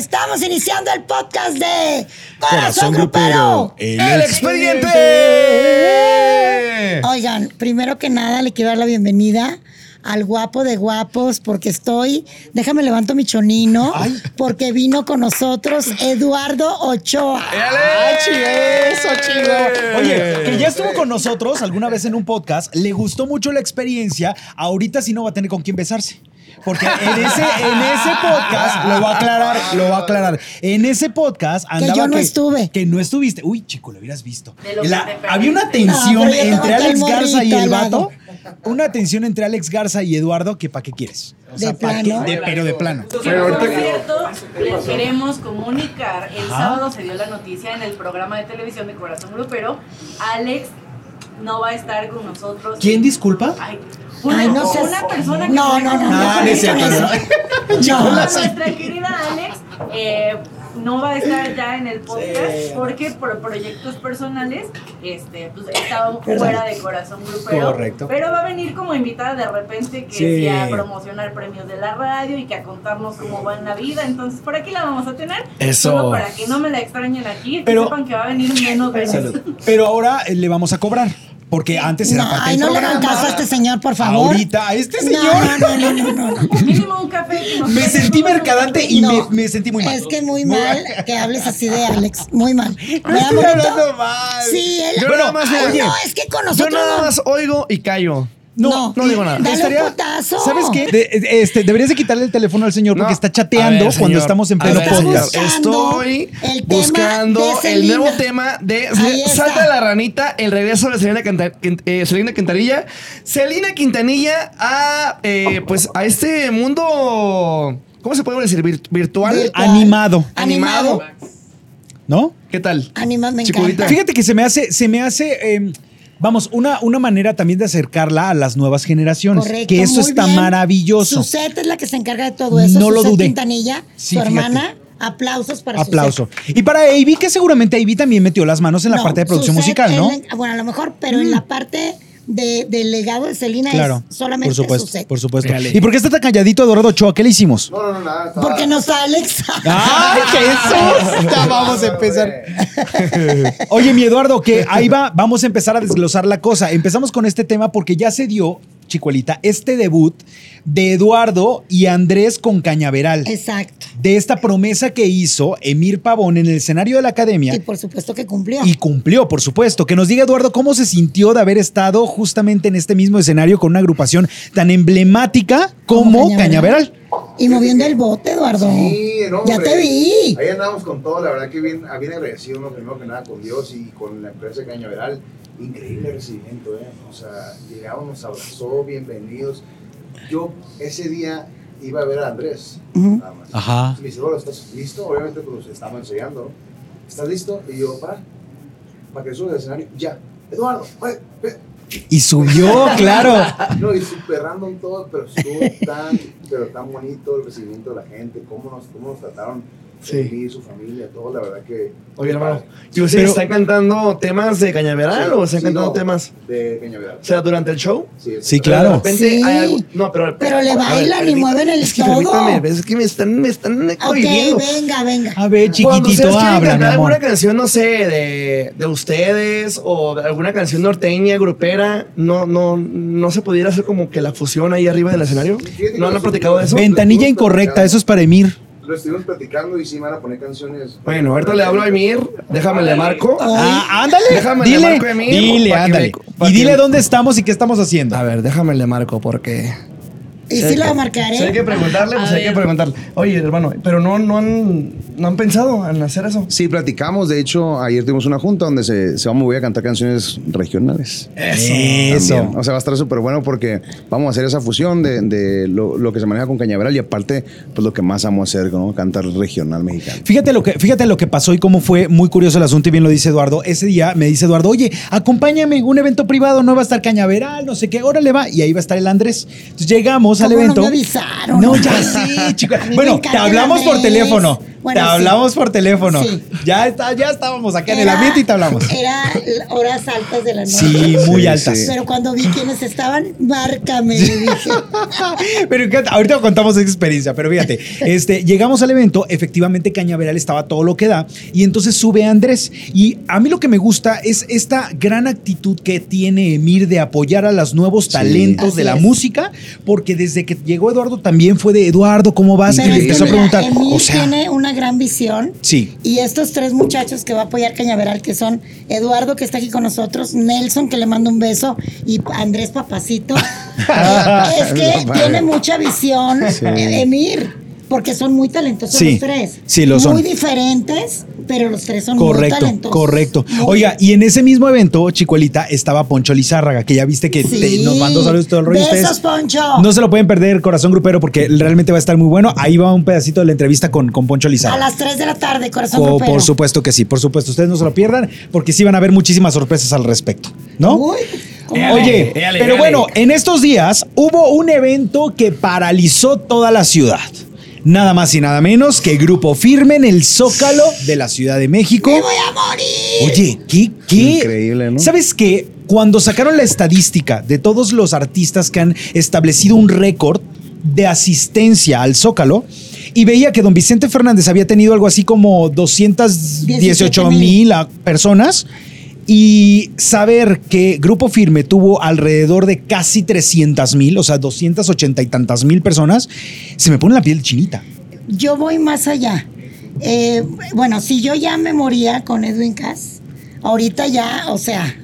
Estamos iniciando el podcast de Corazón, Grupero. El, ¡El expediente! Oigan, primero que nada le quiero dar la bienvenida al guapo de guapos porque estoy, déjame levanto mi chonino, porque vino con nosotros Eduardo Ochoa. ¡Ay, eso, chido! Oye, que ya estuvo con nosotros alguna vez en un podcast, le gustó mucho la experiencia, ahorita sí no va a tener con quién besarse. Porque en ese, en ese podcast, lo va a aclarar, lo va a aclarar. En ese podcast andaba yo no estuve. Que no estuviste. Uy, chico, lo hubieras visto. Que La- había una tensión entre Alex al Garza y el vato. Una tensión entre Alex Garza y Eduardo que ¿para qué quieres? O sea, ¿De ¿pa' plano? qué? De- pero de plano. Que por cierto, les queremos comunicar, el sábado se dio la noticia en el programa de televisión de Corazón Grupero, Alex no va a estar con nosotros. ¿Quién disculpa? Ay, una, Ay, no seas- una persona que No, no, no, no, no cierto, no. No, No. nuestra querida Alex eh, no va a estar ya en el podcast porque por proyectos personales este, pues, está fuera de corazón grupero. Correcto. Pero va a venir como invitada de repente que Sí. sí, a promocionar premios de la radio y que a contarnos cómo va en la vida. Entonces por aquí la vamos a tener. Eso. Solo para que no me la extrañen aquí, que Pero- sepan que va a venir menos veces. Salud. Pero ahora eh, le vamos a cobrar. Porque antes era parte ay, del no le hagan caso a este señor, por favor. Ahorita, a este señor. no, no, no, no, no. Mínimo un café. Me sentí mercadante y No. me, me sentí muy mal. Es que muy mal que hables así de Alex. Muy mal. No ¿Verdad, estoy hablando mal. Sí, él. Yo nada más, Ay, oye, no, es que con Yo nada no. más oigo y callo. No, no digo nada. Dale Estaría- un putazo. ¿Sabes qué? De- este, deberías de quitarle el teléfono al señor porque No. está chateando A ver, cuando señor. estamos en A pleno ver, podcast. señor. Buscando Estoy el tema buscando de el Selena. nuevo tema de Ahí está. Salta la ranita, el regreso de Selena, Canta- eh, Selena Quintanilla. Selena Quintanilla a, eh, pues, a este mundo, ¿cómo se puede decir? Vir- virtual. Virtual. Animado, Animado. ¿no? ¿Qué tal? Anima, me encanta. Fíjate que se me hace, se me hace, eh, vamos, una, una manera también de acercarla a las nuevas generaciones. Correcto, que eso está bien. maravilloso. Suset es la que se encarga de todo eso. No lo dudé. Quintanilla, Sí, su fíjate. hermana. Aplausos para Aplauso. Y para Avi, que seguramente Avi también metió las manos en la parte de producción musical, ¿no? Mm. bueno, a lo mejor, pero en la parte de, del legado de Selena Claro, es solamente por supuesto, Suset. por supuesto. ¿Y por qué está tan calladito Eduardo Ochoa? ¿Qué le hicimos? No, no, no, nada. estaba- Porque no está Alex. ¡Ay, Jesús! Ya vamos a empezar. Oye, mi Eduardo, que ahí va, vamos a empezar a desglosar la cosa. Empezamos con este tema porque ya se dio, chicuelita, este debut de Eduardo y Andrés con Cañaveral. Exacto. De esta promesa que hizo Emir Pavón en el escenario de la academia. Y por supuesto que cumplió. Y cumplió, por supuesto. Que nos diga, Eduardo, cómo se sintió de haber estado justamente en este mismo escenario con una agrupación tan emblemática como, Como Cañaveral. Y moviendo el bote, Eduardo. Sí, no, ya te vi. Ahí andamos con todo, la verdad que bien, bien agradecido, ¿no? primero que nada con Dios y con la empresa Cañaveral. Increíble recibimiento, ¿eh? O sea, llegamos, nos abrazó, bienvenidos. Yo ese día iba a ver a Andrés, Ujú. nada más. Ajá. Me dice, bueno, ¿estás listo? Obviamente, pues estamos ensayando, ¿no? ¿Estás listo? Y yo, para, para que subas al escenario, ya. Eduardo, ve, ve. Y subió, claro. No, y super random todo, pero estuvo tan, pero tan bonito el recibimiento de la gente, cómo nos, cómo nos trataron Sí. él y su familia, todo, la verdad que... Oye, hermano. ¿y ustedes están cantando temas de Cañaveral Sí, o están sí, cantando no, temas? De Cañaveral. O sea, durante el show. Sí, claro. De repente Sí. hay algo. No, pero. Pero le bailan y mueven el Es que todo. permítame, es que me están, me están Ok, cohibiendo. venga, venga. A ver, Cuando ustedes chiquitito, habla, mi cantar amor. alguna canción, no sé, de, de ustedes o de alguna canción norteña, grupera, no, no, no se pudiera hacer como que la fusión ahí arriba del escenario. ¿No han platicado de eso? Ven. Ventanilla incorrecta, eso es para Emir. Lo estuvimos platicando y sí me van a poner canciones... Bueno, ahorita le hablo a Emir, déjame le marco. Ah, ándale. Déjame le dile, marco a Emir dile, ándale. me- y dile que- dónde estamos y qué estamos haciendo. A ver, déjame le marco porque. Y si sí hay lo que- va a marcar, si hay que preguntarle, pues A hay que preguntarle. Oye, hermano, pero no, no, han, no han pensado en hacer eso. Sí, platicamos. De hecho, ayer tuvimos una junta donde se, se vamos, voy a cantar canciones regionales. Eso. También. O sea, va a estar súper bueno porque vamos a hacer esa fusión de, de lo, lo que se maneja con Cañaveral y aparte, pues lo que más amo hacer, ¿no? Cantar regional mexicano. Fíjate lo, que, fíjate lo que pasó y cómo fue muy curioso el asunto y bien lo dice Eduardo. Ese día me dice Eduardo, oye, acompáñame, un evento privado, no va a estar Cañaveral, no sé qué, órale va. Y ahí va a estar el Andrés. Entonces llegamos al ¿Cómo no evento. me avisaron? No, ya sí, chico. A mí me Bueno, te hablamos por teléfono. Bueno, te sí. hablamos por teléfono. Sí. Ya, está, ya estábamos acá en el ambiente y te hablamos. Era horas altas de la noche. Sí, muy Sí, altas. sí. Pero cuando vi quiénes estaban, márcame, dije. Pero ahorita contamos esa experiencia, pero fíjate, este, llegamos al evento, efectivamente Cañaveral estaba todo lo que da, y entonces sube Andrés. Y a mí lo que me gusta es esta gran actitud que tiene Emir de apoyar a los nuevos talentos de la es. música, porque desde que llegó Eduardo también fue de Eduardo, ¿cómo vas? Pero y le que empezó a preguntar. Emil O sea, tiene una gran visión. sí. Y estos tres muchachos que va a apoyar Cañaveral, que son Eduardo, que está aquí con nosotros, Nelson, que le mando un beso, y Andrés Papacito, es que tiene mucha visión Emir, porque son muy talentosos Sí, los tres. sí lo son. Muy diferentes, pero los tres son muy Correcto, talentosos. correcto. Muy- Oiga, y en ese mismo evento, Chicuelita, estaba Poncho Lizárraga, que ya viste que te- nos mandó saludos todo el rollo. Besos, Ustedes Poncho. No se lo pueden perder, Corazón Grupero, porque realmente va a estar muy bueno. Ahí va un pedacito de la entrevista con, con Poncho A Lizárraga. las 3 de la tarde, corazón Co- grupero. por supuesto que sí, por supuesto. Ustedes no se lo pierdan, porque sí van a haber muchísimas sorpresas al respecto, ¿no? Uy, ¿cómo Oye, Éale, éale, pero éale. bueno, en estos días hubo un evento que paralizó toda la ciudad. Nada más y nada menos que Grupo Firme en el Zócalo de la Ciudad de México. ¡Me voy a morir! Oye, ¿qué? qué? Increíble, ¿no? ¿Sabes qué? Cuando sacaron la estadística de todos los artistas que han establecido un récord de asistencia al Zócalo, y veía que don Vicente Fernández había tenido algo así como 218 mil personas. Y saber que Grupo Firme tuvo alrededor de casi 300 mil, o sea, 280 y tantas mil personas, se me pone la piel chinita. Yo voy más allá. Eh, bueno, si yo ya me moría con Edwin Cass, ahorita ya, o sea,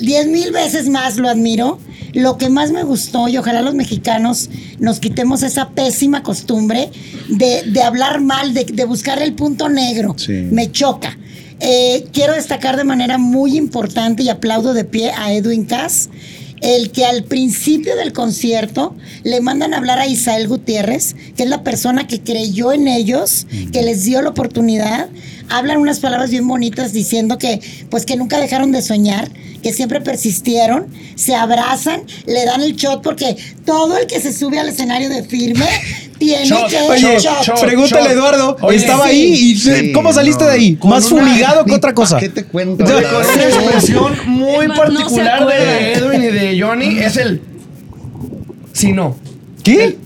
diez mil veces más lo admiro. Lo que más me gustó, y ojalá los mexicanos nos quitemos esa pésima costumbre de, de hablar mal, de, de buscar el punto negro. Sí. Me choca. Eh, quiero destacar de manera muy importante y aplaudo de pie a Edwin Cass, el que al principio del concierto le mandan a hablar a Isael Gutiérrez, que es la persona que creyó en ellos, que les dio la oportunidad. Hablan unas palabras bien bonitas diciendo que, pues, que nunca dejaron de soñar, que siempre persistieron, se abrazan, le dan el shot, porque todo el que se sube al escenario de firme tiene Shot, que oye, shot. shot. Pregúntale, Eduardo. Oye, estaba sí. ahí. y Sí, ¿Cómo saliste no. de ahí? Más fumigado que otra cosa. ¿Qué te cuento? Una expresión muy no particular de Edwin y de Johnny es el si no. ¿Qué?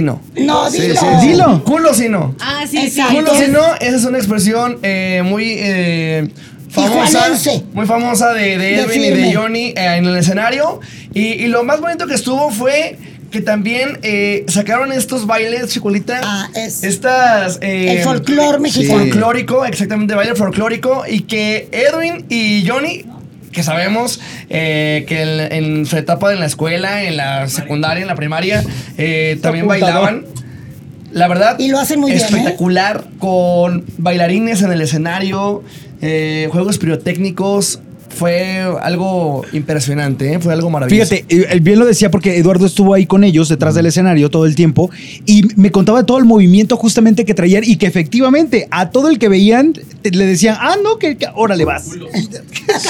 No. No, Sí, dilo. sí, Dilo. Culo si no. Ah, sí, Exacto. sí. Culo si no, esa es una expresión eh, muy eh, famosa. Muy famosa de, de De Edwin y de Johnny eh, en el escenario. Y, y lo más bonito que estuvo fue que también eh, sacaron estos bailes, chicolita. Ah, es- Estas. eh, El folclor mexicano. Folclórico, exactamente, baile folclórico. Y que Edwin y Johnny. Que sabemos eh, que en, en su etapa en la escuela, en la secundaria, en la primaria, eh, también bailaban. La verdad, Y lo hacen muy bien, ¿eh? espectacular, con bailarines en el escenario, eh, juegos pirotécnicos. Fue algo impresionante, ¿eh? fue algo maravilloso. Fíjate, eh, el bien lo decía porque Eduardo estuvo ahí con ellos detrás del escenario todo el tiempo y me contaba todo el movimiento justamente que traían y que efectivamente a todo el que veían te- le decían, ah, no, que, que le vas.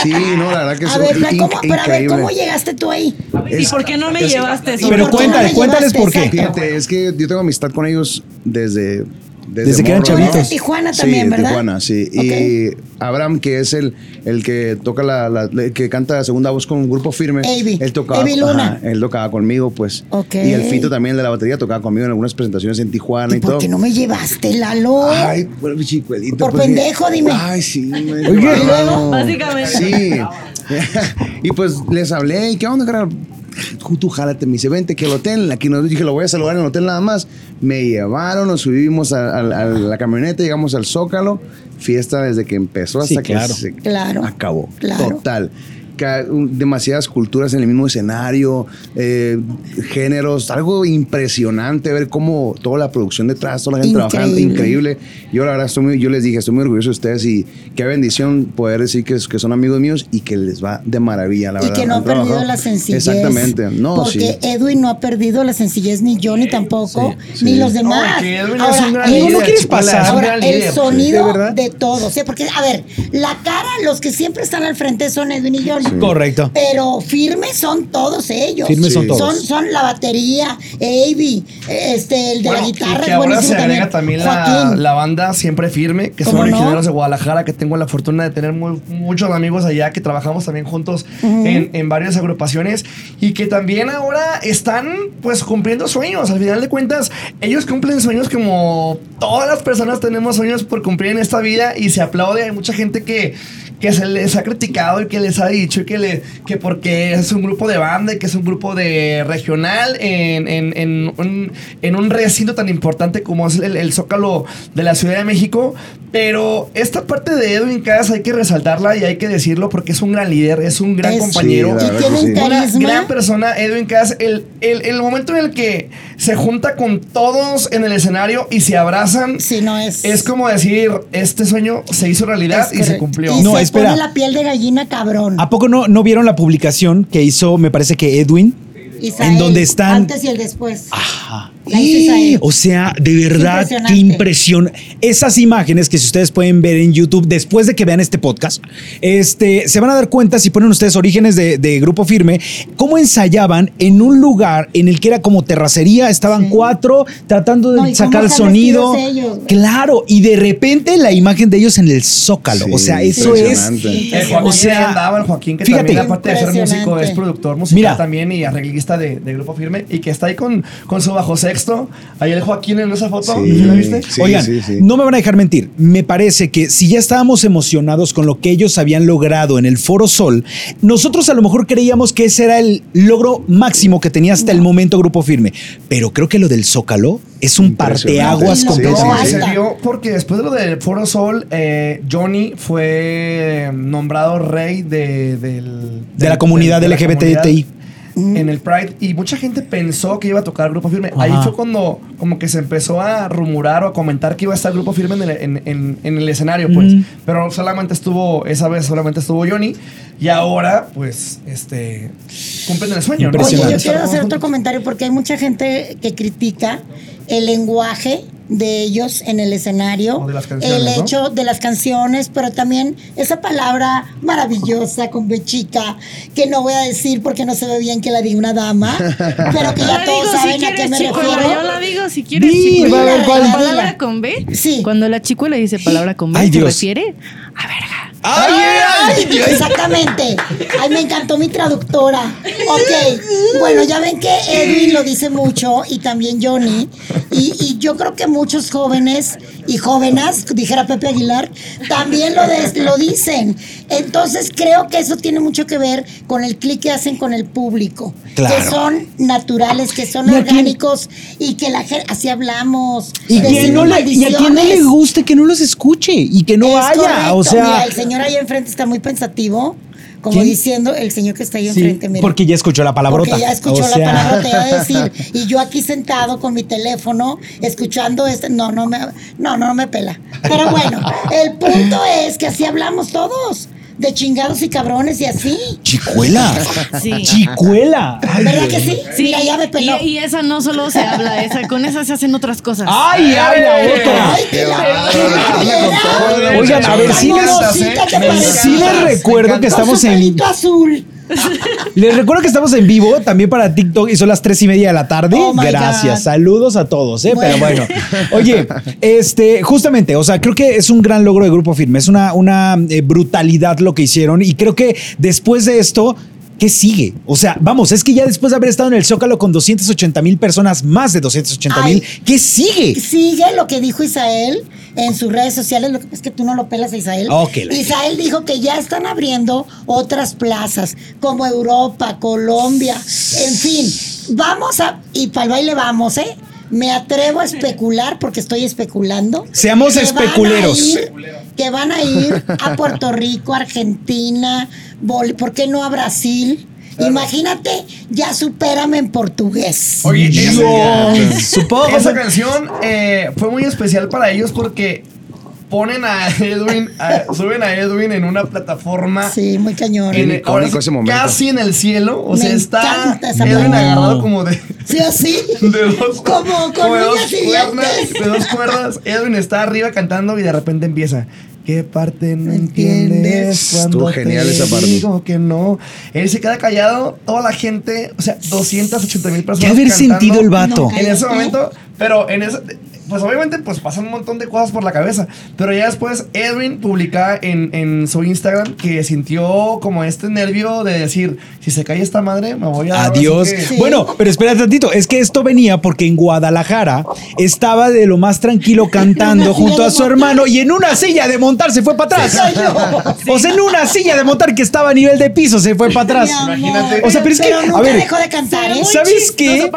Sí, no, la verdad que A es ver, pero inc- ¿cómo, pero a ver, increíble. ¿cómo llegaste tú ahí? ¿Y por qué no me es- llevaste? ¿Y Pero cuéntales llevaste? por qué. Fíjate, es que yo tengo amistad con ellos desde. Desde que eran chavitos. de Tijuana Sí, también, de ¿verdad? Tijuana, sí. Y Abraham, que es el, el que toca la, la- el que canta la segunda voz con un grupo firme. Avi. Él tocaba, Luna. ajá, él tocaba conmigo, pues. Ok. Y el Fito también de la batería tocaba conmigo en algunas presentaciones en Tijuana y, ¿Y por todo. qué no me llevaste, Lalo? Ay, bueno, chicuelito. Por pues, pendejo, dime. Ay, sí. me- Oye. Básicamente. Sí. y pues les hablé, ¿y qué onda, carnal? Tú, jálate, me dice, vente, que el hotel, aquí nos dije, lo voy a saludar en el hotel nada más. Me llevaron, nos subimos a, a- a la camioneta, llegamos al Zócalo, fiesta desde que empezó hasta Sí, claro. que se Claro. acabó. Claro. Total. Demasiadas culturas en el mismo escenario, eh, géneros, algo impresionante ver cómo toda la producción detrás, toda la gente trabajando, Increíble. Yo la verdad estoy muy, yo les dije, estoy muy orgulloso de ustedes y qué bendición poder decir que, que son amigos míos y que les va de maravilla, la Y verdad. que no ha Han perdido trabajado- la sencillez. Exactamente. No, porque sí. Edwin no ha perdido la sencillez, ni Johnny tampoco, sí. ni los demás. No, que Edwin es un gran líder, ¿no quieres pasar? es un Ahora, gran el líder. sonido ¿De de todos. Porque, a ver, la cara, los que siempre están al frente son Edwin y Correcto. Pero firmes son todos ellos. Firmes son todos. Son, son la batería, Avi, este, el de Bueno, la guitarra. y que ahora se agrega también la, la banda Siempre Firme, que son originarios de Guadalajara, que tengo la fortuna de tener muy- muchos amigos allá, que trabajamos también juntos en, en varias agrupaciones y que también ahora están pues cumpliendo sueños. Al final de cuentas, ellos cumplen sueños como todas las personas tenemos sueños por cumplir en esta vida y se aplaude. Hay mucha gente que, que se les ha criticado y que les ha dicho y que, le, que porque es un grupo de banda y que es un grupo de regional en, en, en un, en un recinto tan importante como es el, el Zócalo de la Ciudad de México. Pero esta parte de Edwin Cass hay que resaltarla y hay que decirlo porque es un gran líder, es un gran Es- compañero. Sí, Y tiene un sí. Una carisma. gran persona, Edwin Cass. El, el, el momento en el que se junta con todos en el escenario y se abrazan, Sí, no es. es como decir, este sueño se hizo realidad es y se cumplió. Y No, se espera. pone la piel de gallina cabrón. ¿A poco no, no vieron la publicación que hizo, me parece que Edwin? En donde están- Antes y el después. Ajá. O sea, de verdad, qué impresión. Esas imágenes que si ustedes pueden ver en YouTube después de que vean este podcast, este, se van a dar cuenta si ponen ustedes orígenes de, de Grupo Firme, cómo ensayaban en un lugar en el que era como terracería, estaban cuatro tratando de No, sacar el sonido. ellos, claro, y de repente la imagen de ellos en el zócalo. Sí, o sea, eso es. O sea, andaba, el Joaquín que fíjate. también aparte de ser músico es productor musical Mira. también y arreglista de, de Grupo Firme y que está ahí con, con su bajo Ahí el Joaquín en esa foto, Sí. ¿sí la viste? Sí, Oigan, sí, sí. no me van a dejar mentir. Me parece que si ya estábamos emocionados con lo que ellos habían logrado en el Foro Sol, nosotros a lo mejor creíamos que ese era el logro máximo que tenía hasta el momento Grupo Firme. Pero creo que lo del Zócalo es un parteaguas Sí, No, completamente. se dio porque después de lo del Foro Sol, eh, Johnny fue nombrado rey de, del- De la comunidad de la LGBTI. Comunidad En el Pride y mucha gente pensó que iba a tocar Grupo Firme. Ahí Ajá. fue cuando como que se empezó a rumorar o a comentar que iba a estar Grupo Firme en el, en- en- en el escenario, pues. Mm. Pero solamente estuvo, esa vez solamente estuvo Johnny y ahora pues este cumplen el sueño. ¿no? Oye, yo quiero hacer otro comentario porque hay mucha gente que critica el lenguaje de ellos en el escenario, el ¿no? hecho de las canciones, pero también esa palabra maravillosa con B chica, que no voy a decir porque no se ve bien que la diga una dama, pero que ya la todos si saben a qué me chicuela. refiero. Yo la digo si quieres, chicuela. La palabra con B. Sí. Cuando la chicuela dice palabra con B, Ay, se Dios. refiere a verga. ¡Ay, ay, Dios! Exactamente. Ay, me encantó mi traductora. Ok. Bueno, ya ven que Edwin lo dice mucho y también Johnny. Y, y yo creo que muchos jóvenes y jóvenes, dijera Pepe Aguilar, también lo, des- lo dicen. Entonces creo que eso tiene mucho que ver con el clic que hacen con el público. Claro. Que son naturales, que son ¿Y a quién? orgánicos y que la gente, así hablamos. Y, decimos no le, y a quien no le guste, que no los escuche y que no Es vaya. correcto. O sea, Mira, el señor ahí enfrente está muy pensativo, como ¿Quién? diciendo el señor que está ahí sí, enfrente. mira. porque ya escuchó la palabrota. Porque ya escuchó O la sea, palabra, te iba a decir. Y yo aquí sentado con mi teléfono, escuchando este. No, no me, no, no me pela. Pero bueno, el punto es que así hablamos todos. De chingados y cabrones y así. Chicuela. Sí. Chicuela. Ay, ¿Verdad que sí? Sí, Mira, ya me peló. Y, y esa no solo se habla, esa, con esa se hacen otras cosas. ¡Ay, ay, la otra! Ay, qué la- bárbaro. Oigan, a ver, sí les, recuerdo que estamos en. azul. Les recuerdo que estamos en vivo también para TikTok y son las tres y media de la tarde. Oh Gracias. God. Saludos a todos, ¿eh? Pero Bueno. Oye, este, justamente, o sea, creo que es un gran logro de Grupo Firme. Es una, una eh, brutalidad lo que hicieron. Y creo que después de esto. ¿Qué sigue? O sea, vamos, es que ya después de haber estado en el Zócalo con 280 mil personas, más de 280 mil. ¿qué sigue? Sigue lo que dijo Isael en sus redes sociales. Lo que pasa es que tú no lo pelas a Isael. Ok, la- Isael dijo que ya están abriendo otras plazas, como Europa, Colombia, en fin. Vamos a. Y para el baile vamos, ¿eh? Me atrevo a especular, porque estoy especulando. Seamos que van a especuleros. ir- que van a ir a Puerto Rico, Argentina, Bol- ¿por qué no a Brasil? Imagínate, ya supérame en portugués. Oye, Dios, supongo. esa canción eh, fue muy especial para ellos porque ponen a Edwin, a- suben a Edwin en una plataforma Sí, muy cañón. en el- ahora ese momento. casi en el cielo. O Me sea, está Edwin agarrado como de, Sí, así. de dos, Como con de dos cuerdas, de dos cuerdas. Edwin está arriba cantando y de repente empieza. ¿Qué parte no ¿Entiendes? Estuvo genial te esa parte. Digo que no. Él se queda callado, toda la gente, o sea, 280 mil ¿Qué personas. haber cantando sentido el vato? En ese momento, pero en ese. Pues obviamente, pues pasan un montón de cosas por la cabeza. Pero ya después, Edwin publica en, en su Instagram que sintió como este nervio de decir: si se cae esta madre, me voy a. Adiós. que- Sí. Bueno, pero espera tantito. Es que esto venía porque en Guadalajara estaba de lo más tranquilo cantando junto a su hermano y en una silla de montar se fue para atrás. O sea, en una silla de montar que estaba a nivel de piso se fue para atrás. Imagínate. O sea, pero es que, nunca a ver, dejó de cantar, ¿eh? ¿sabes qué?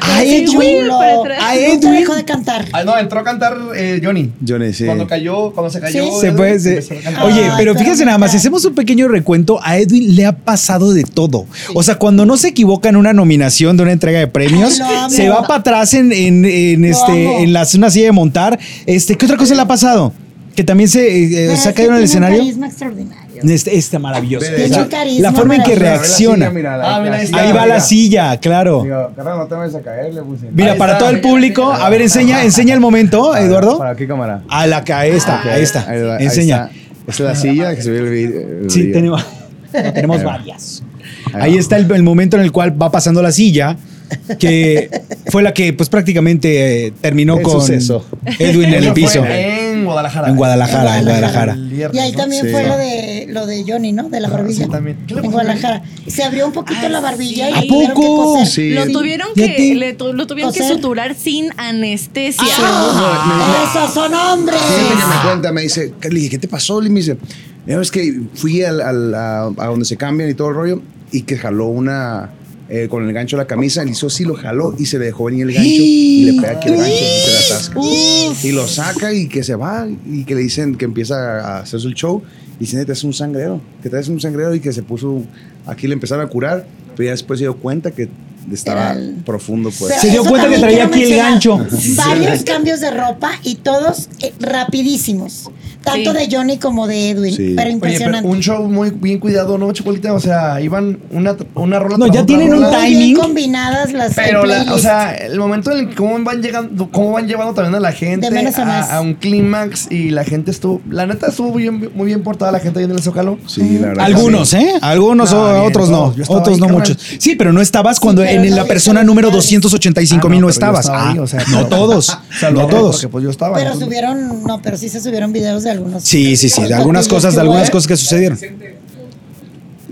Ay, A Edwin, chulo. para atrás. a Edwin. dejó de cantar. Ah, no, entró a cantar eh, Johnny. Johnny, sí. Cuando cayó, cuando se cayó. Sí. Se puede, se-. Oye, Ay, pero fíjense nada más, si hacemos un pequeño recuento, a Edwin le ha pasado de todo. O sea, cuando no se equivoca en una nominación de una entrega de premios, Ay, se va para atrás en, en, este, amo. en la, una silla de montar. Este, ¿Qué otra cosa le ha pasado? Que también se, eh, Pero se ha caído en el escenario. carisma extraordinario. Este, este maravilloso. Carisma la forma en que reacciona. Ah, mira, ahí está. Ahí va la silla, claro. Digo, carnal, no te vayas a caer, le puse. Mira, Ahí para está. todo el público, a ver, enseña, enseña el momento, Eduardo. ¿Para qué cámara? A la que ahí está, ahí está. Ahí va, ahí Enseña. está. Esta es la silla que se ve el video. el Sí, video. tenemos, tenemos varias. Ahí está el, el momento en el cual va pasando la silla, que fue la que pues prácticamente eh, terminó El con suceso. Edwin en el fue piso. En Guadalajara. En Guadalajara, en Guadalajara. Y ahí ¿no? también Sí. fue lo de lo de Johnny, ¿no? De la barbilla. sí, también. ¿Qué le En a Guadalajara. Se abrió un poquito la barbilla sí. y tuvieron que poco? Lo tuvieron ¿Y a que, le tu- lo tuvieron que suturar sin anestesia. ¡Ah! ¡Esos son hombres! Me cuenta, me dice, le dije, ¿qué te pasó? Le me dice, "No, es que fui al, al- a, a donde se cambian y todo el rollo y que jaló una, eh, con el gancho de la camisa, le hizo así, lo jaló y se le dejó venir el gancho y le pega aquí el gancho y se la atasca. Y lo saca y que se va y que le dicen que empieza a hacer su show y dicen, te es un sangrero, que traes un sangrero y que se puso, aquí le empezaron a curar, pero ya después se dio cuenta que estaba el- profundo, pues. Pero Se dio cuenta que traía aquí el gancho. Varios cambios de ropa y todos eh, rapidísimos. Tanto Sí. de Johnny como de Edwin. Sí. Pero Oye, impresionante. pero un show muy bien cuidado, ¿no, Chipolita? O sea, iban una, una rola No, ya otra tienen un rola. Timing. bien combinadas las Pero, la- o sea, el momento en el que cómo van llegando, cómo van llevando también a la gente De menos a más. a, a un clímax y la gente estuvo, la neta estuvo muy bien, muy bien portada la gente ahí en el Zócalo. Sí, la verdad. Algunos, sí. ¿eh? Algunos, No, o- bien, otros no. Otros ahí, no carnal. muchos. Sí, pero no estabas cuando en la persona número lados. 285 Ah, mil no, estabas. Ah, o sea, no todos. No todos. Porque pues yo estaba. Pero subieron, no, pero sí se subieron videos de algunos. Sí, sí, sí, de algunas cosas, de algunas cosas que sucedieron.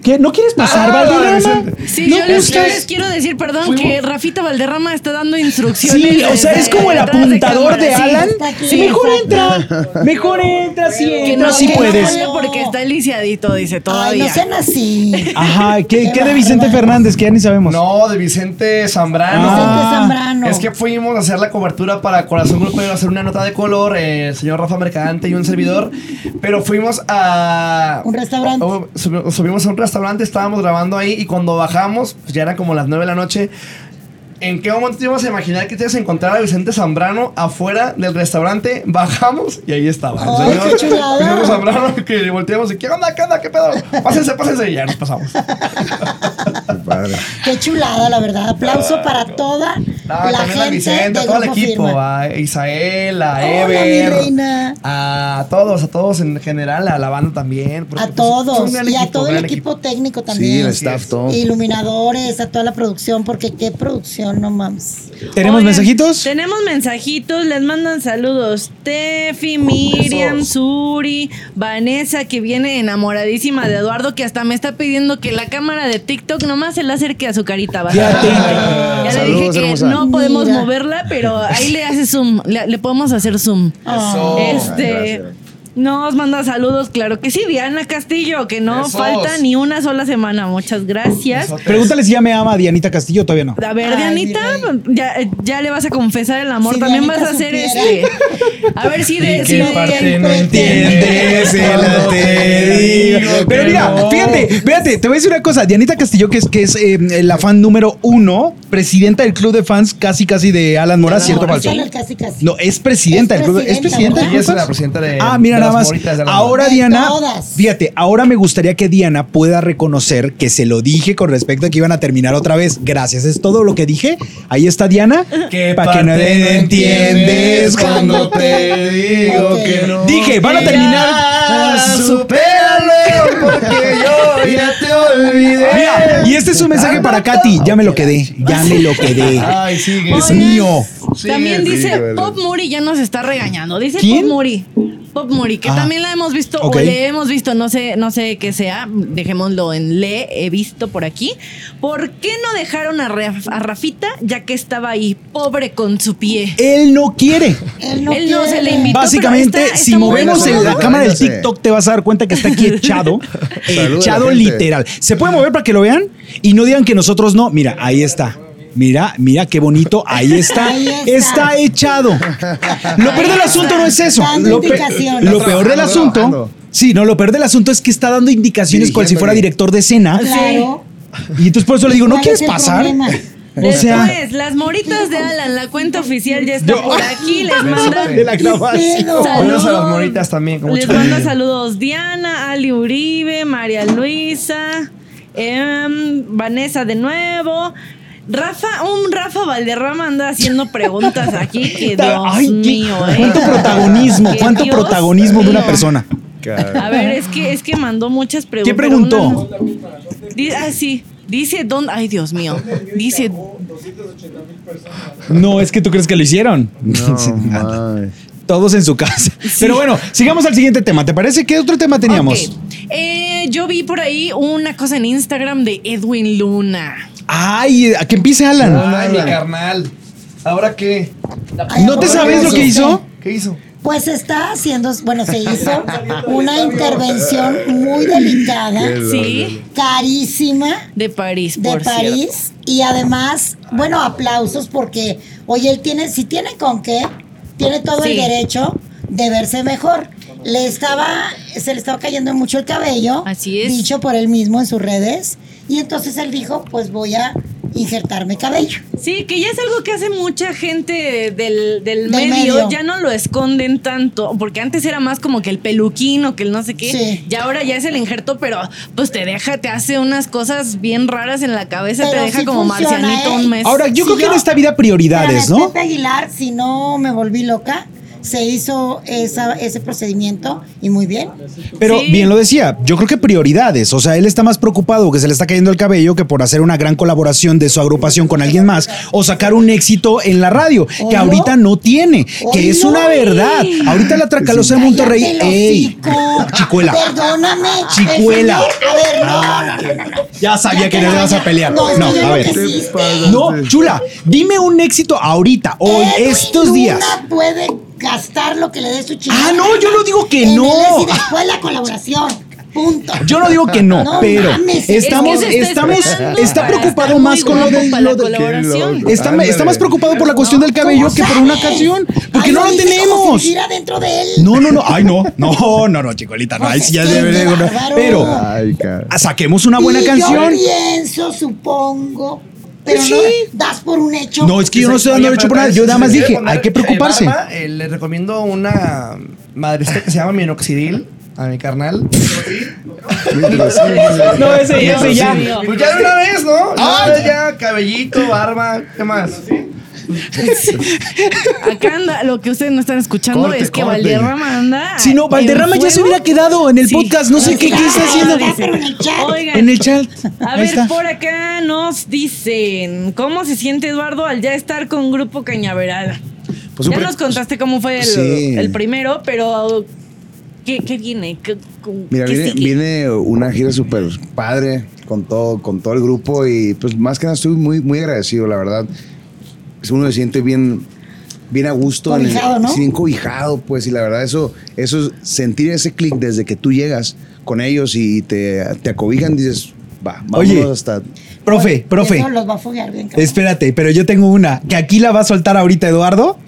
¿Qué? ¿No quieres pasar, Ah, Valderrama? Sí, ¿No yo les, yo gustas? les quiero decir, perdón, que Rafita Valderrama está dando instrucciones. Sí, o sea, es como el de apuntador de sí. Alan. Sí, mejor entra. Mejor entra, sí, Que entra, no, sí que puedes. puede porque está lisiadito, dice Ay, todavía. no sean así. Ajá, ¿qué, qué de Vicente. Fernández? Que ya ni sabemos. No, de Vicente Zambrano. Ah. Vicente Zambrano. Es que fuimos a hacer la cobertura para Corazón Grupero, a hacer una nota de color, eh, el señor Rafa Mercadante y un servidor. Pero fuimos a. Un restaurante. Oh, subi- subimos a un restaurante, estábamos grabando ahí y cuando bajamos, pues ya eran como las 9 de la noche. ¿En qué momento te ibas a imaginar que te ibas a encontrar a Vicente Zambrano afuera del restaurante? Bajamos y ahí estaba. el ¡Ay, señor qué chulada! Vicente Zambrano que volteamos y ¿qué onda? ¿Qué onda? ¿Qué pedo? Pásense, pásense y ya nos pasamos. Qué padre. Qué chulada, la verdad. Aplauso para toda No, la también a gente Vicente, a todo el equipo, Firma. a Isael, a Hola, Ever, mi reina. a todos, a todos en general, a la banda también. porque, A pues, es todos. Y a todo el equipo, técnico Sí, también. el staff, todo. Iluminadores, a toda la producción, porque qué producción, no mames. ¿Tenemos Oigan, mensajitos? Tenemos mensajitos, les mandan saludos. Tefi, Miriam. Suri, Vanessa, que viene enamoradísima de Eduardo, que hasta me está pidiendo que la cámara de TikTok nomás se le acerque a su carita. Fíjate. Ya le Saludos, dije que hermosa. no podemos Mira. moverla, pero ahí le hace zoom, le, le podemos hacer zoom. Oh, Este. gracias. Nos manda saludos, claro que sí, Diana Castillo, que no Besos. falta ni una sola semana. Muchas gracias. Besotes. Pregúntale si ya me ama a Dianita Castillo, todavía no. A ver, Ay, Dianita, ya, ya le vas a confesar el amor. Si También Dianita vas a hacer supiera. este. A ver si de. ¿Y si qué parte no entiendes, entiendes? Ela te digo. Pero mira, no. fíjate, fíjate, te voy a decir una cosa. Dianita Castillo, que es, que es eh, la fan número uno, presidenta del club de fans casi casi de Alan Mora, ¿cierto falso? Está en el casi casi. No, es presidenta Es del club. ¿Es presidenta, Ella es la presidenta de. Ah, mira más. Ahora Diana, todas. fíjate, ahora me gustaría que Diana pueda reconocer que se lo dije con respecto a que iban a terminar otra vez. Gracias, es todo lo que dije. Ahí está Diana. ¿Qué Pa' que no entiendes cuando te digo que no? Dije, van a terminar. Supéralo porque yo ya te olvidé. Mira, y este es un mensaje para Katy. Ya me lo quedé, ya me lo quedé. Ay, sigue. Es mío. También dice vale. Pop Muri ya nos está regañando. Dice ¿Quién? Pop Muri. Pop Muri, que Ah. también la hemos visto o le hemos visto, no sé, no sé qué sea, dejémoslo en le, he visto por aquí. ¿Por qué no dejaron a, Raf- a Rafita ya que estaba ahí, pobre con su pie? Él no quiere. Él no, Él no quiere. se le invitó. Básicamente, está- si movemos en la cámara del. TikTok, te vas a dar cuenta que está aquí echado. Echado literal. ¿Se puede mover para que lo vean? Y no digan que nosotros no. Mira, ahí está. Mira, mira qué bonito. Ahí está. Ahí está. está. echado. Lo peor del asunto no es eso. Dando Lo, pe- indicaciones. lo peor del asunto. Sí, no, lo peor del asunto es que está dando indicaciones cual si fuera director de escena. Claro. Y entonces por eso le digo, ¿no ¿Cuál quieres pasar? problema? O sea, Después, las moritas de Alan, la cuenta oficial ya está por aquí. Les manda. de la? Saludos a las moritas también, con Les manda saludos Diana, Ali Uribe, María Luisa, em, Vanessa de nuevo. Rafa, un Rafa Valderrama anda haciendo preguntas aquí que Dios Ay, qué- mío, ¿eh? ¿Cuánto protagonismo? ¿Cuánto Dios protagonismo de una persona? A ver, es que es que mandó muchas preguntas. ¿Qué preguntó? pero una- Di- ah, sí. Dice dónde. Ay, Dios mío. Dice. No, es que tú crees que lo hicieron. No. Todos en su casa. Pero bueno, sigamos al siguiente tema. ¿Te parece? ¿Qué otro tema teníamos? Eh, yo vi por ahí una cosa en Instagram de Edwin Luna. Ay, a que empiece Alan. Ay, mi carnal. ¿Ahora qué? ¿No te ¿a poco sabes lo que hizo? ¿Qué hizo? Pues está haciendo, bueno, se hizo una intervención muy delicada, Sí. carísima De París, de por París y además, bueno, aplausos porque, oye, él tiene, si tiene con qué, tiene todo el derecho de verse mejor. Le estaba, se le estaba cayendo mucho el cabello, Así es. dicho por él mismo en sus redes, y entonces él dijo, pues voy a injertarme cabello. Sí, que ya es algo que hace mucha gente del, del Del medio, medio. ya no lo esconden tanto, porque antes era más como que el peluquín o que el no sé qué, Sí. y ahora ya es el injerto, pero pues te deja, te hace unas cosas bien raras en la cabeza, te deja sí como funciona, marcianito ¿eh? un mes. Ahora, yo Si creo que en esta vida prioridades, ¿no? Pepe Aguilar, si no me volví loca, se hizo esa, ese procedimiento y muy bien. Pero Sí. bien lo decía, yo creo que prioridades. O sea, él está más preocupado que se le está cayendo el cabello que por hacer una gran colaboración de su agrupación con alguien más o sacar un éxito en la radio, que ahorita no tiene, que es una verdad. Ahorita la Tracalosa de Monterrey, ey, chicuela. Perdóname. Chicuela. A ver, no. Ya sabía que no le vas a pelear. No, No, a ver. No, chula, dime un éxito ahorita, hoy, Edwin estos Luna días. puede gastar lo que le dé su chingada. Ah, no, yo no digo que En no. el y después la colaboración. Punto. Yo no digo que no, No pero mames, es estamos, Es que estamos, esperando está preocupado más con lo para lo la del- colaboración. loco. Está, está más preocupado por la cuestión del cabello ¿Cómo que por una canción. Porque Ay, no lo tenemos. si estuviera dentro de él. No, no, no. Ay, no. No, no, no, chicolita. No, ahí sí ya debe de-. Pero Ay, cara. saquemos una buena Y canción. Yo pienso, supongo. Pero no sí. das por un hecho. No, es que yo no estoy dando derecho por nada. Yo nada más dije, hay que preocuparse. eh, le recomiendo una madrecita que se llama minoxidil a mi carnal. No, ese, ese ya. Pues ya de una vez, ¿no? Vez ya, cabellito, barba, ¿qué más? Acá anda, lo que ustedes no están escuchando Corte, es que corte. Valderrama anda. Si no, Valderrama ya se hubiera quedado en el Sí. podcast. No sé qué, qué está haciendo. Ah, pero en el chat. Oigan, En el chat. A ver, está. por acá nos dicen, ¿cómo se siente Eduardo al ya estar con Grupo Cañaveral? Pues ya nos contaste cómo fue el, Sí. el primero, pero ¿qué, qué viene? ¿Qué, con- Mira, qué viene, viene una gira súper padre con todo, con todo el grupo y pues más que nada estoy muy, muy agradecido, la verdad. Uno se siente bien, bien a gusto. Cobijado, ¿no? sí, bien cobijado, pues, y la verdad eso, eso sentir ese clic desde que tú llegas con ellos y te, te acobijan, dices, va, vámonos Oye. hasta... Profe, profe. Eso los va a foguear bien. Espérate, pero yo tengo una que aquí la va a soltar ahorita Eduardo.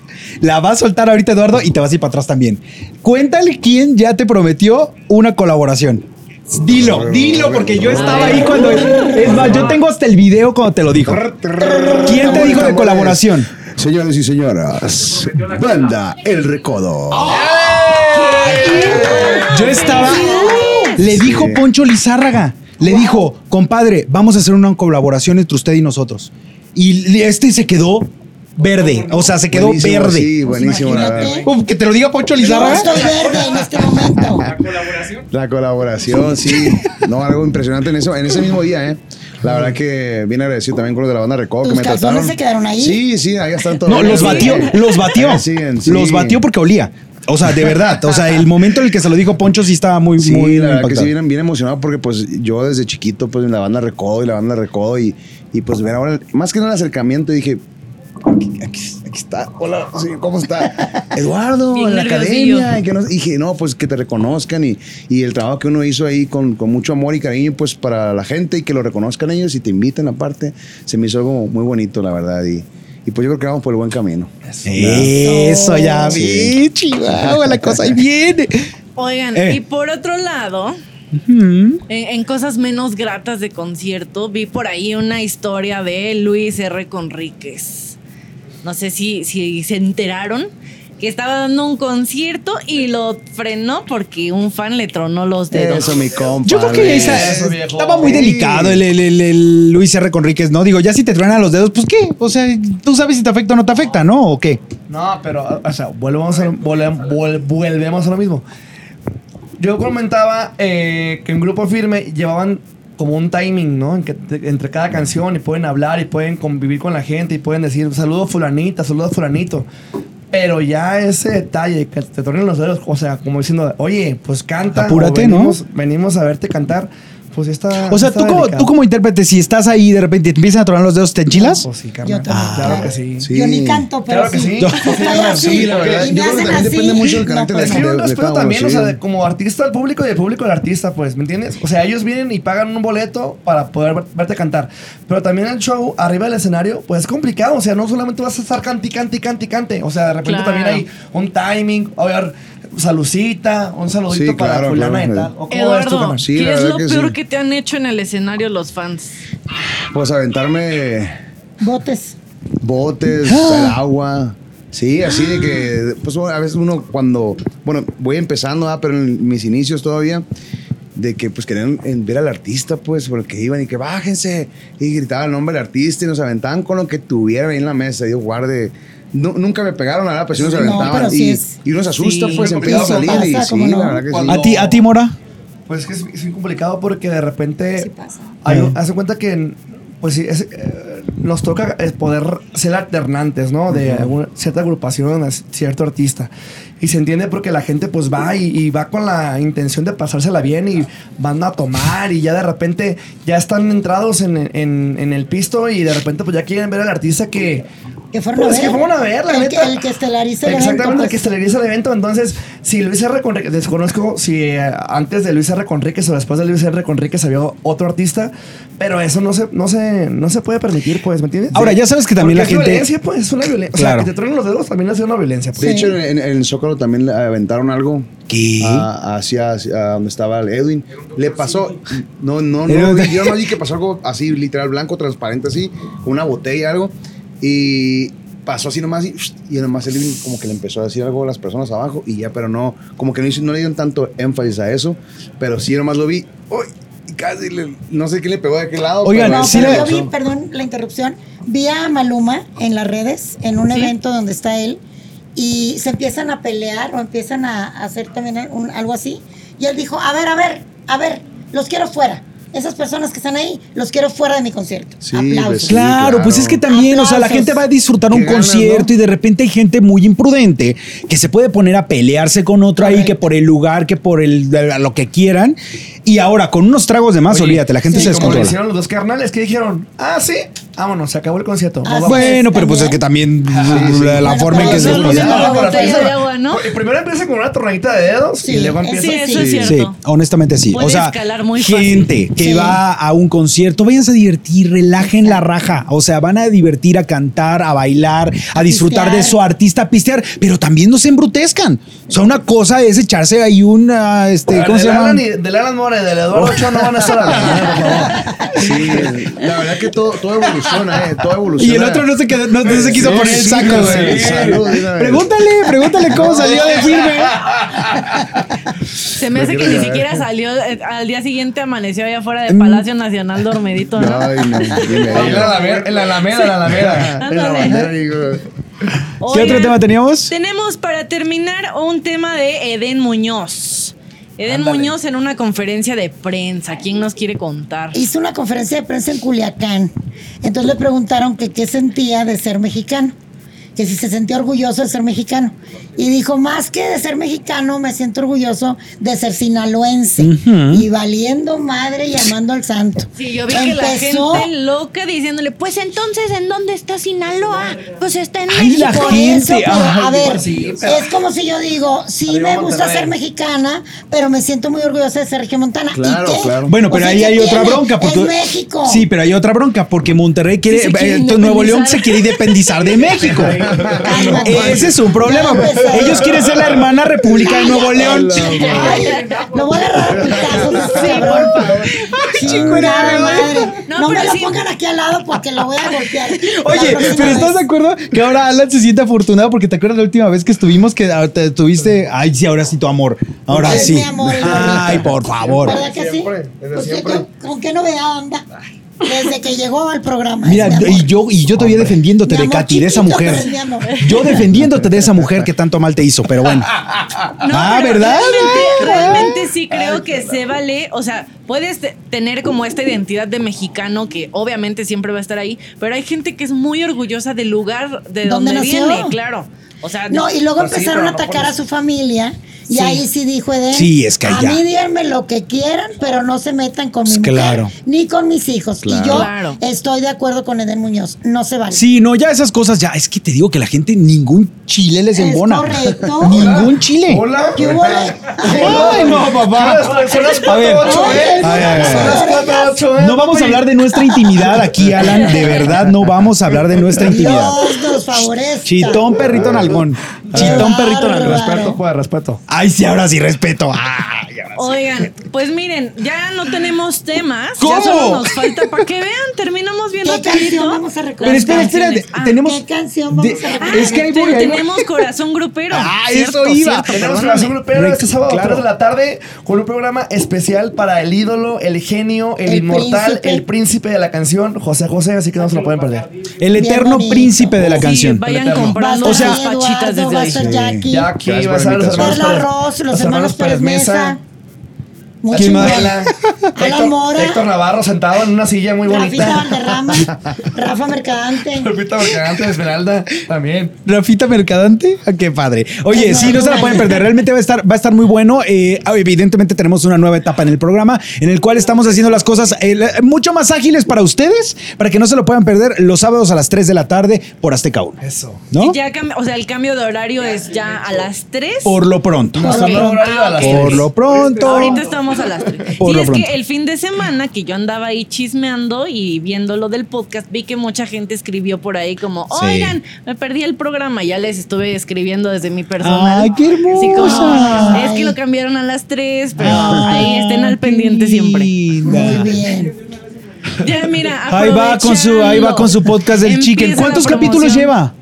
La va a soltar ahorita Eduardo y te vas a ir para atrás también. Cuéntale quién ya te prometió una colaboración. Dilo, dilo, porque yo estaba ahí cuando. Es más, yo tengo hasta el video cuando te lo dijo. ¿Quién te dijo de colaboración? Señores y señoras, banda El Recodo. Yo estaba. Le dijo Poncho Lizárraga. Le dijo, compadre, vamos a hacer una colaboración entre usted y nosotros. Y este se quedó verde. O sea, se quedó Buenísimo, verde. Sí, buenísimo, la. Imagínate. Uf, Que te lo diga Poncho Yo Lizárraga. estoy verde en este momento. La colaboración, sí. No, algo impresionante en eso, en ese mismo día, ¿eh? La verdad que bien agradecido también con los de la banda Recodo que ¿Tus me trataron. se quedaron ahí? Sí, sí, ahí están todos. No, los batió, los batió. Siguen, sí. Los batió porque olía. O sea, de verdad. O sea, el momento en el que se lo dijo Poncho sí estaba muy, Sí, muy la verdad que sí, bien, bien emocionado porque pues yo desde chiquito pues en la banda Recodo y la banda Recodo y, y pues ver ahora, más que nada el acercamiento dije, aquí, aquí- aquí está, hola, sí, ¿cómo está? Eduardo, Bien en la nerviosillo. academia. Y que no- dije, no, pues que te reconozcan y, y el trabajo que uno hizo ahí con, con mucho amor y cariño pues para la gente y que lo reconozcan ellos y te inviten aparte, se me hizo algo muy bonito la verdad y, y pues yo creo que vamos por el buen camino. Eso ya Sí. vi, Chihuahua, la cosa ahí viene. Oigan, Eh. y por otro lado, en, en cosas menos gratas de concierto, vi por ahí una historia de Luis R. Conríquez. No sé si, si se enteraron que estaba dando un concierto y lo frenó porque un fan le tronó los dedos. Eso, mi compa. Yo creo que esa- Eso, viejo. estaba muy delicado el, el- el- el Luis R. Conríquez, ¿no? Digo, ya si te truenan los dedos, pues qué. O sea, tú sabes si te afecta o no te afecta, ¿no? ¿O qué? No, pero, o sea, volvemos a, vol- volvemos a lo mismo. Yo comentaba eh, que en Grupo Firme llevaban como un timing, ¿no? En que entre cada canción y pueden hablar y pueden convivir con la gente y pueden decir saludo fulanita, saludo fulanito. Pero ya ese detalle, que te tornen los dedos, o sea, como diciendo, oye, pues canta. Apúrate, o ¿no? venimos, Venimos a verte cantar, pues ya está. O sea, está tú como, tú como intérprete, si estás ahí y de repente te empiezan a tronar los dedos, ¿te enchilas? Pues sí, Yo también. Claro que sí. Sí. Yo ni canto, pero Claro que sí. Así, Sí, la verdad. Yo creo que también así, depende mucho del no carácter puedo. Es que yo de- de cada uno, también, o sea, de- como artista al público y el público al artista, pues, ¿me entiendes? O sea, ellos vienen y pagan un boleto para poder ver- verte cantar. Pero también el show arriba del escenario, pues es complicado. O sea, no solamente vas a estar canti, canti, canti, cante. O sea, de repente Claro. también hay un timing, a ver, salucita, un saludito Sí, para claro, fulana claro. y tal. ¿O cómo ves tú, Eduardo? Sí, ¿qué la es lo que peor sí. que te han hecho en el escenario los fans? Pues aventarme Botes. botes, el agua. Sí, así de que, pues a veces uno cuando, bueno, voy empezando, ah, pero en mis inicios todavía, de que pues querían en- ver al artista, pues, porque iban y que bájense, y gritaban el nombre del artista y nos aventaban con lo que tuvieran ahí en la mesa, Dios guarde. Nu- nunca me pegaron, la verdad, pues sí nos No, aventaban. pero y, es- y uno se asusta, Sí. pues, empieza a salir y sí, ¿cómo no? la verdad que sí. Cuando- ¿A ti, a ti, Mora? Pues es que es, es complicado porque de repente Sí pasa. hay un- Eh. hace cuenta que pues sí es, eh, nos toca poder ser alternantes, ¿no? De alguna- cierta agrupación, a cierto artista. Y se entiende porque la gente pues va y, y va con la intención de pasársela bien y van a tomar y ya de repente ya están entrados en, en- en el pisto y de repente pues ya quieren ver al artista que... Que fueron a Pues, ver. que fueron a ver, la el, neta. Que, el que estelariza el Exactamente, evento, el que pues. estelariza el evento. Entonces, si Luis R. Conríquez, desconozco si eh, antes de Luis R. Conríquez o después de Luis R. Conríquez había otro artista, pero eso no se, no se, no se puede permitir, pues, ¿me entiendes? Ahora, ya sabes que también Porque la es gente- violencia, pues, es una violencia. O Claro. sea, que te truenen los dedos también es una violencia. Pues. De hecho, en, en el Zócalo también le aventaron algo. ¿Qué? a- hacia, hacia donde estaba el Edwin. Le pasó. No, no, no. vi- yo no vi que pasó algo así, literal, blanco, transparente, así, con una botella, algo. Y pasó así nomás y, y nomás el Edwin como que le empezó a decir algo a las personas abajo y ya, pero no, como que no, no le dieron tanto énfasis a eso. Pero sí, nomás lo vi. Uy, casi le- no sé qué le pegó de aquel lado. Oigan, pero No, sí pero le- yo vi, perdón la interrupción, vi a Maluma en las redes, en un Sí. evento donde está él, y se empiezan a pelear o empiezan a hacer también un- algo así. Y él dijo, a ver, a ver, a ver, los quiero fuera. Esas personas que están ahí, los quiero fuera de mi concierto. Sí, Aplausos. pues, sí. Claro, pues es que también, o sea, la Aplausos. gente va a disfrutar un ganas, concierto ¿no? y de repente hay gente muy imprudente que se puede poner a pelearse con otro ahí, que por el lugar, que por el lo que quieran. Y ahora, con unos tragos de más, Oye, olvídate, la gente sí, se como le descontrola. hicieron los dos carnales que dijeron, ah, sí, vámonos, se acabó el concierto. Ah, vamos". Bueno, pero pues es que también sí. la, la Bueno, forma en que se Primero empieza con una tornadita de dedos Sí, y luego empieza. Sí, eso es Sí. cierto. Sí, honestamente sí. Puede o sea, escalar muy gente fácil. que Sí. va a un concierto, váyanse a divertir, relajen la raja. O sea, van a divertir, a cantar, a bailar, a disfrutar de su artista, a pistear, pero también no se embrutezcan. O sea, una cosa es echarse ahí una, este, ¿cómo se llama? Del Alan Mora de del Eduardo Ochoa no van a ¿eh? por favor. Sí, la verdad que todo, todo evoluciona, ¿eh? Todo evoluciona. Y el otro no se, quedó- no, no se quiso Sí, poner el sí, saco, sí, güey. de vez. Pregúntale, pregúntale cómo salió de firme. Se me hace que ni siquiera salió. eh, al día siguiente amaneció allá afuera del Palacio Nacional dormidito, ¿no? Ay, no, dime, Ahí en la Alameda, en la Alameda, en la Alameda. En la Ándale. bandera, digo, ¿Qué otro tema teníamos? Tenemos para terminar un tema de Eden Muñoz. Eden Muñoz en una conferencia de prensa. ¿Quién nos quiere contar? Hizo una conferencia de prensa en Culiacán. Entonces le preguntaron que qué sentía de ser mexicano. Que si se sentía orgulloso de ser mexicano. Y dijo, más que de ser mexicano, me siento orgulloso de ser sinaloense. Y valiendo madre llamando al santo. Sí, yo vi que la Empezó- gente loca diciéndole, pues entonces, ¿en dónde está Sinaloa? Pues está en Ay, la México. Por eso, gente, pero, ay, a ver, sí, pero- es como si yo digo, sí Arriba me gusta Monterrey. ser mexicana, pero me siento muy orgullosa de ser regiomontana. ¿Y Claro, qué? claro. Bueno, O pero sea, ahí ¿qué hay otra bronca. Porque, México. Sí, pero hay otra bronca porque Monterrey quiere, Sí, se quiere eh, Nuevo León se quiere independizar de México. Ese es un problema. Ellos quieren ser la hermana República de Nuevo León. Ay, lo voy a agarrar Sí, por favor. Chingada madre. No, No, me lo pongan aquí al lado porque lo voy a golpear. Oye, pero ¿estás de acuerdo que ahora Alan se siente afortunado porque te acuerdas la última vez que estuvimos que ah, te tuviste, ay, sí, ahora sí tu amor. Ahora sí. mi amor, el Ay, por favor. ¿Verdad que sí? Pues, siempre. ¿con, con qué novedad anda? Desde que llegó al programa. Mira, es y yo, y yo todavía defendiéndote Mi de amor Katy, de esa mujer. Yo defendiéndote de esa mujer que tanto mal te hizo, pero bueno. No, ah, pero ¿verdad? Realmente, realmente sí creo que se vale. O sea, puedes te- tener como esta identidad de mexicano que obviamente siempre va a estar ahí, pero hay gente que es muy orgullosa del lugar de ¿Dónde donde nació? viene, claro. O sea, No, y luego Pues sí, empezaron a atacar a su familia. Y Sí. ahí sí dijo Eden. Sí, es que A ya. mí díganme lo que quieran, pero no se metan con mi Pues mujer, claro. ni con mis hijos. Claro. Y yo Claro. estoy de acuerdo con Eden Muñoz. No se vale. Sí, no, ya esas cosas ya. Es que te digo que la gente ningún chile les Es embona. correcto. Ningún chile. Hola. ¿Qué hubo? Ay, no, papá. Son las A ver. 4 ¿eh? Ay, ay, ay. Son las 4 8 ¿eh? No vamos a hablar de nuestra intimidad aquí, Alan. De verdad, no vamos a hablar de nuestra intimidad. Dios nos favorezca. Chitón, perrito, nalgón. Chitón, perrito, nalgón. bárbaro. Respeto, pues, respeto. Ay, sí, ahora sí, respeto. Ay, ahora sí. Oigan, pues miren, ya no tenemos temas. ¿Cómo? Ya solo nos falta para que vean. Terminamos viendo ¿Qué canción vamos a recordar? Pero espera, espera. Ah, tenemos. ¿Qué canción de- vamos a recordar? es que ahí voy, tenemos corazón grupero. Ah, Cierto, eso iba. cierto, Tenemos perdóname. Corazón Grupero este sábado a Claro. 3 de la tarde con un programa especial para el ídolo, el genio, el, El inmortal, príncipe. el príncipe de la canción, José José, así que no se lo pueden perder. El eterno príncipe de la Sí, canción. vayan comprando Va a sus estar ahí pachitas desde Jackie. Jackie, Gracias va a los hermanos Perla Pérez- Ross, los hermanos Pérez Mesa. Muy ¿Quién más? chingona. Héctor, Alan Mora. Héctor Navarro sentado en una silla muy Rafita bonita. Valderrama. Rafa Mercadante. Lupita Mercadante de Esmeralda también. Rafita Mercadante, ah, qué padre. Oye, sí, no se la pueden perder. Realmente va a estar, va a estar muy bueno. Eh, evidentemente tenemos una nueva etapa en el programa en el cual estamos haciendo las cosas eh, mucho más ágiles para ustedes, para que no se lo puedan perder los sábados a las 3 de la tarde por Azteca 1. Eso. ¿No? Ya o sea, el cambio de horario es ya a las 3. Por lo pronto. Horario a las Ah. Por lo pronto. Ahorita estamos a las 3. Por y es pronto. que el fin de semana que yo andaba ahí chismeando y viendo lo del podcast, vi que mucha gente escribió por ahí como, Sí. oigan, me perdí el programa. Ya les estuve escribiendo desde mi personal. Ay, qué como, es que lo cambiaron a las 3, pero Ay, ahí estén al pendiente siempre. Muy bien. Ya, mira, Ahí va con su, ahí va con su podcast del Empieza Chicken. ¿Cuántos capítulos lleva?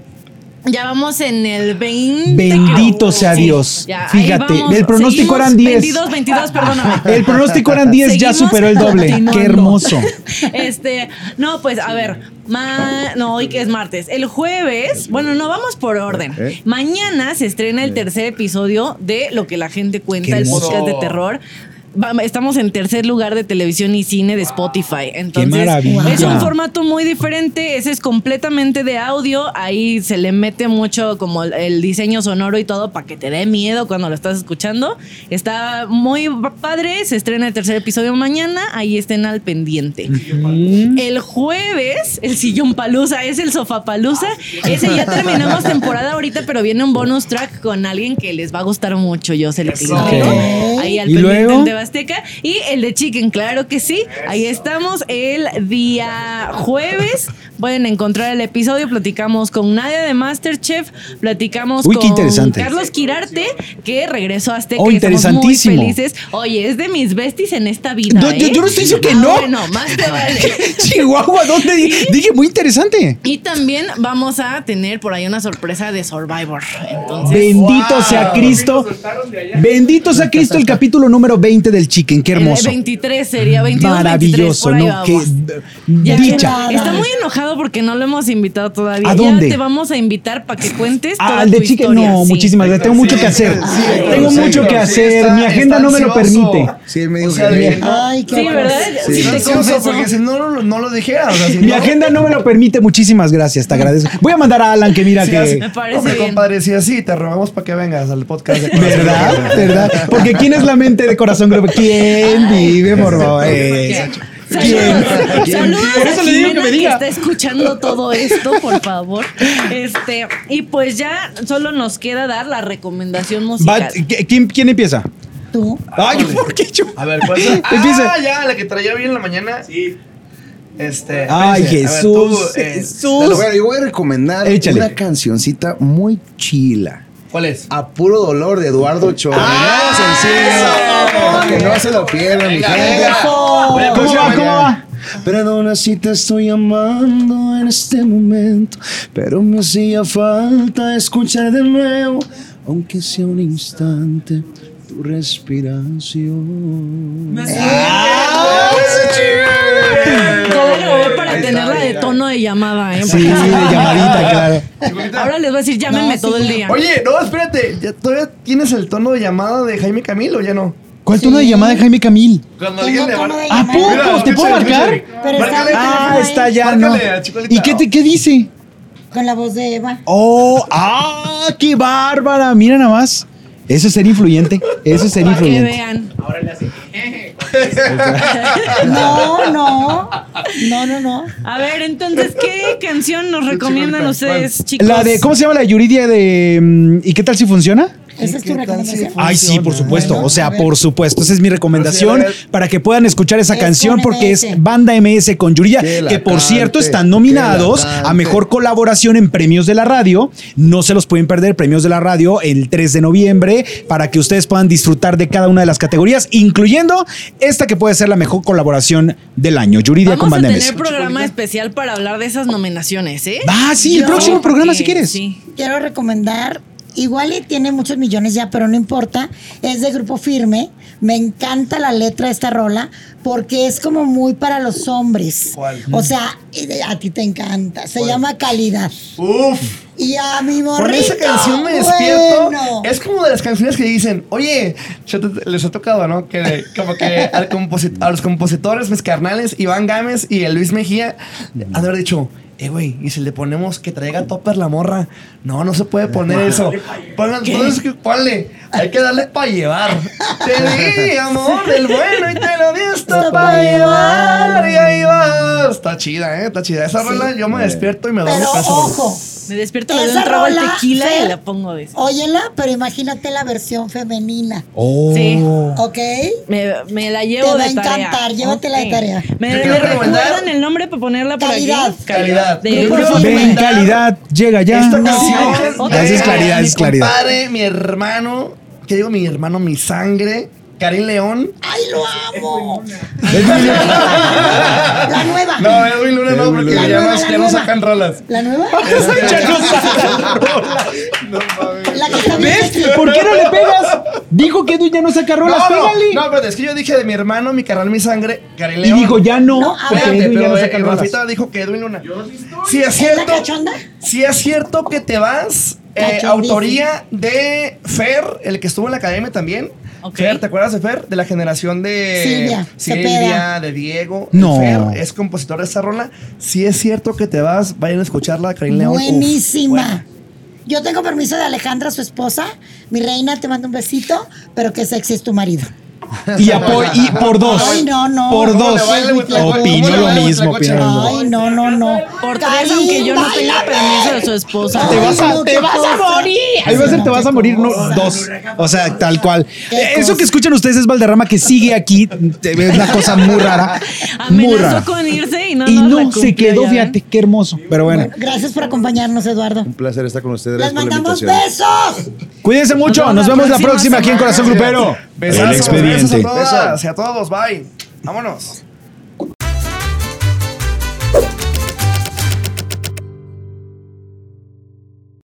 Ya vamos en el 20. Bendito sea Sí, Dios. ya, Fíjate, del pronóstico Seguimos eran 10. 22, 22, perdóname. El pronóstico eran 10, ya superó el doble. Qué hermoso. Este, no, pues a ver, ma- no, hoy que es martes. El jueves, bueno, no, vamos por orden. ¿Eh? Mañana se estrena el tercer episodio de Lo que la gente cuenta, el podcast de terror. Estamos en tercer lugar de televisión y cine de Spotify. Entonces, es un formato muy diferente. Ese es completamente de audio. Ahí se le mete mucho como el, diseño sonoro y todo para que te dé miedo cuando lo estás escuchando. Está muy padre. Se estrena el tercer episodio mañana. Ahí estén al pendiente. El jueves, el sillón palusa es el sofá palusa. Ese ya terminamos temporada ahorita, pero viene un bonus track con alguien que les va a gustar mucho. Yo que les digo. Ok. Ahí al ¿Y pendiente va Azteca. Y el de Chicken, claro que sí. Ahí estamos el día jueves. Pueden encontrar el episodio. Platicamos con Nadia de Masterchef. Platicamos Uy, con. Carlos Quirarte, que regresó a Azteca. Oh, y estamos muy interesantísimo. felices. Oye, es de mis besties en esta vida. No, ¿eh? yo no estoy diciendo que Ah, no. Bueno, más te vale. Chihuahua, ¿dónde? di- Dije, muy interesante. Y también vamos a tener por ahí una sorpresa de Survivor. Entonces, Bendito sea Cristo. Bendito sea Cristo el capítulo número 20 del Chicken. Qué el hermoso. 23 sería 22 Maravilloso, 23, por ahí ¿no? Qué vamos. Ya dicha. que- Está muy enojado porque no lo hemos invitado todavía. ¿A dónde? Ya te vamos a invitar para que cuentes Ah, al de Chicken, historia, no, sí. muchísimas gracias. Tengo mucho que hacer. Tengo mucho que hacer. Mi agenda no me lo permite. Sí, él me dijo O sea, que. Ay, qué Sí. ¿verdad? Sí. Sí, te confieso. porque si no, no, no lo dijera. O sea, si Mi no- agenda no me lo permite. Muchísimas gracias. Te agradezco. Voy a mandar a Alan que mira Sí, que. Me parece Hombre, bien. compadre, si así, te rogamos para que vengas al podcast de Corazón ¿Verdad? ¿Verdad? Porque ¿quién es la mente de Corazón Grupo? ¿Quién vive, por favor? ¿Quién? Saludos Por a eso le digo que que, está escuchando todo esto, por favor. Este, y pues ya solo nos queda dar la recomendación musical. Va- ¿qui- ¿quién, ¿Quién empieza? Tú. Ay, ¿por qué yo? A ver, ¿cuál es? Empieza. Ah, ya, la que traía bien en la mañana. Sí. Este. Ay, a ver, Jesús. tú, eh, Jesús. Bueno, yo voy a recomendar Échale. una cancioncita muy chila. ¿Cuál es? A puro dolor de Eduardo Ochoa. Ah, sencillo. Que no se lo pierdan, mi gente. ¿Cómo va? ¿Cómo va? Perdona si te estoy amando en este momento, pero me hacía falta escuchar de nuevo, aunque sea un instante, tu respiración. Todo grabé para tenerla de tono de llamada, ¿eh? Sí, de llamadita, claro. Ahora les voy a decir, llámenme No, todo sí, el día. Oye, no, espérate. ¿ya ¿Todavía tienes el tono de llamada de Jaime Camilo o ya no? ¿Cuál tono de llamada de Jaime Camil? Cuando Tengo tono de ¿A poco? ¿Te puedo marcar? El Ah, está ya, no. ¿Y qué, te, qué dice? Con la voz de Eva. Oh, ah, qué bárbara. Mira nada más. Eso es ser influyente. Eso es ser Para que influyente. vean. No, no. No, no, no. A ver, entonces, ¿qué canción nos recomiendan ustedes, chicos? La de, ¿cómo se llama la de Yuridia de mm, ¿Y qué tal si funciona? Esa es tu ¿Qué tal recomendación. Ay, sí, por supuesto. Bueno, o sea, por supuesto. Esa es mi recomendación ver. para que puedan escuchar esa Es canción porque es MS. Banda MS con Yuridia, Que por cierto están nominados a mejor colaboración en premios de la radio. No se los pueden perder, premios de la radio el 3 de noviembre para que ustedes puedan disfrutar de cada una de las categorías, incluyendo esta que puede ser la mejor colaboración del año, Yuridia con Vamos a Banda tener MS. programa especial para hablar de esas nominaciones, ¿eh? Ah, sí, el próximo programa si quieres. Sí. Quiero recomendar, igual y tiene muchos millones ya, pero no importa. Es de grupo firme. Me encanta la letra de esta rola porque es como muy para los hombres. ¿Cuál? O sea, y a ti te encanta. Se llama Calidad. Uf. Y a mi morrito. Con esa canción me despierto. bueno. Es como de las canciones que dicen, oye, te- les ha tocado, ¿no? Que como que al a los compositores, mis carnales, Iván Gámez y el Luis Mejía, haber dicho, eh, güey, y si le ponemos que traiga topper la morra, no, no se puede poner eso. Pongan, entonces, ponle, hay que darle para llevar. Te di, amor, del bueno y te lo di hasta para llevar. Y ahí va. Está chida, ¿eh? Está chida. Esa rola yo me despierto y me doy Pero un beso. ojo. Me despierto, le doy un trago al tequila y Fer, la pongo de eso. Óyela, pero imagínate la versión femenina. Oh. Sí. ¿Ok? Me, me la llevo Te va de a tarea. encantar, llévatela de Ok. tarea. ¿Me, Te me quiero recomendar- recuerdan el nombre para ponerla por Calidad. aquí? Calidad. De que- Ven, calidad, llega ya. Esta No, canción de Esa es claridad, mi es claridad. compadre, mi hermano, ¿qué digo? Mi hermano, mi sangre, Karim León. ¡Ay, lo amo! La nueva. No, Edwin Luna no, porque La ya, nueva, no, la ya no sacan rolas. ¿La nueva? La que está bien ¿Ves? sexy. ¿Por qué no le pegas? Dijo que Edu ya no saca No, rolas, no, pégale. no, pero es que yo dije de mi hermano, mi carnal, mi sangre, Karim y León. dijo, ya no, No, a porque ver, Edu ya no eh, saca el rolas. Rafita dijo que Edwin Luna. Sí, es ¿Es la cierto. cachonda? Sí, es cierto que te vas. eh, autoría de Fer, el que estuvo en la academia también. Ok. Fer, ¿te acuerdas de Fer? De la generación de Silvia, Silvia, de Diego. No. Fer es compositor de esa rola. Sí es cierto que te vas, vayan a escucharla, Karim León. Uf, Buenísima. Yo tengo permiso de Alejandra, su esposa. Mi reina, te mando un besito, pero que sexy es tu marido. Y, apo- y por dos. Ay, no, no. Por ¿Cómo dos. Opino ¿Cómo le lo mismo. Opino. Ay, no, no, no. Por tres, Karim, aunque yo no tenga permiso de su esposa. Te vas a, te vas morir. Ahí va a ser, te vas a morir, no, dos. O sea, tal cual. Eh, Eso que escuchan ustedes es Valderrama que sigue aquí. Es una cosa muy rara. Muy Amenazó rara. con irse y no Y no, se quedó, ya fíjate, ven. qué hermoso. Pero bueno, Gracias por acompañarnos, Eduardo. Un placer estar con ustedes. Les mandamos besos. cuídense mucho. Nos vemos la próxima aquí en. Corazón Grupero. Besazos, Besos a todas y a todos. Bye. Vámonos.